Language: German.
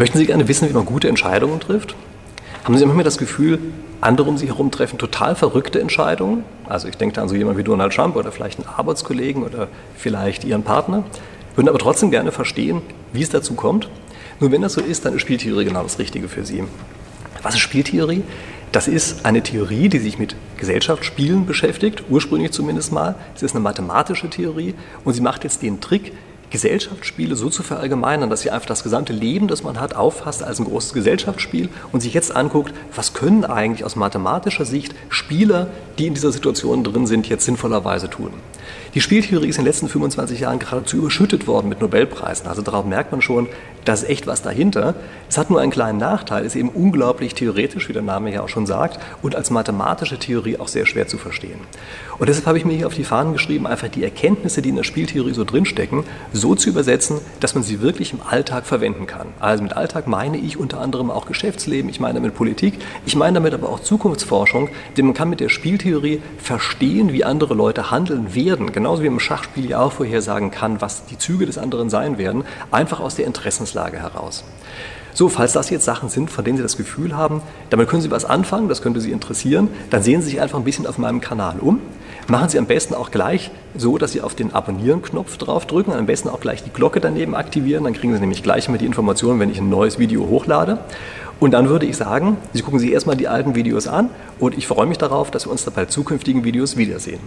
Möchten Sie gerne wissen, wie man gute Entscheidungen trifft? Haben Sie manchmal das Gefühl, andere um Sie herum treffen total verrückte Entscheidungen? Also ich denke da an so jemanden wie Donald Trump oder vielleicht einen Arbeitskollegen oder vielleicht Ihren Partner, würden aber trotzdem gerne verstehen, wie es dazu kommt. Nur wenn das so ist, dann ist Spieltheorie genau das Richtige für Sie. Was ist Spieltheorie? Das ist eine Theorie, die sich mit Gesellschaftsspielen beschäftigt, ursprünglich zumindest mal. Es ist eine mathematische Theorie und sie macht jetzt den Trick, Gesellschaftsspiele so zu verallgemeinern, dass sie einfach das gesamte Leben, das man hat, auffasst als ein großes Gesellschaftsspiel und sich jetzt anguckt, was können eigentlich aus mathematischer Sicht Spieler, die in dieser Situation drin sind, jetzt sinnvollerweise tun. Die Spieltheorie ist in den letzten 25 Jahren geradezu überschüttet worden mit Nobelpreisen. Also darauf merkt man schon, da ist echt was dahinter. Es hat nur einen kleinen Nachteil, ist eben unglaublich theoretisch, wie der Name ja auch schon sagt, und als mathematische Theorie auch sehr schwer zu verstehen. Und deshalb habe ich mir hier auf die Fahnen geschrieben, einfach die Erkenntnisse, die in der Spieltheorie so drinstecken, so zu übersetzen, dass man sie wirklich im Alltag verwenden kann. Also mit Alltag meine ich unter anderem auch Geschäftsleben, ich meine damit Politik, ich meine damit aber auch Zukunftsforschung, denn man kann mit der Spieltheorie verstehen, wie andere Leute handeln werden, genauso wie im Schachspiel ja auch vorhersagen kann, was die Züge des anderen sein werden, einfach aus der Interessenslage heraus. So, falls das jetzt Sachen sind, von denen Sie das Gefühl haben, damit können Sie was anfangen, das könnte Sie interessieren, dann sehen Sie sich einfach ein bisschen auf meinem Kanal um. Machen Sie am besten auch gleich so, dass Sie auf den Abonnieren-Knopf draufdrücken, am besten auch gleich die Glocke daneben aktivieren, dann kriegen Sie nämlich gleich immer die Informationen, wenn ich ein neues Video hochlade. Und dann würde ich sagen, Sie gucken sich erstmal die alten Videos an und ich freue mich darauf, dass wir uns bei zukünftigen Videos wiedersehen.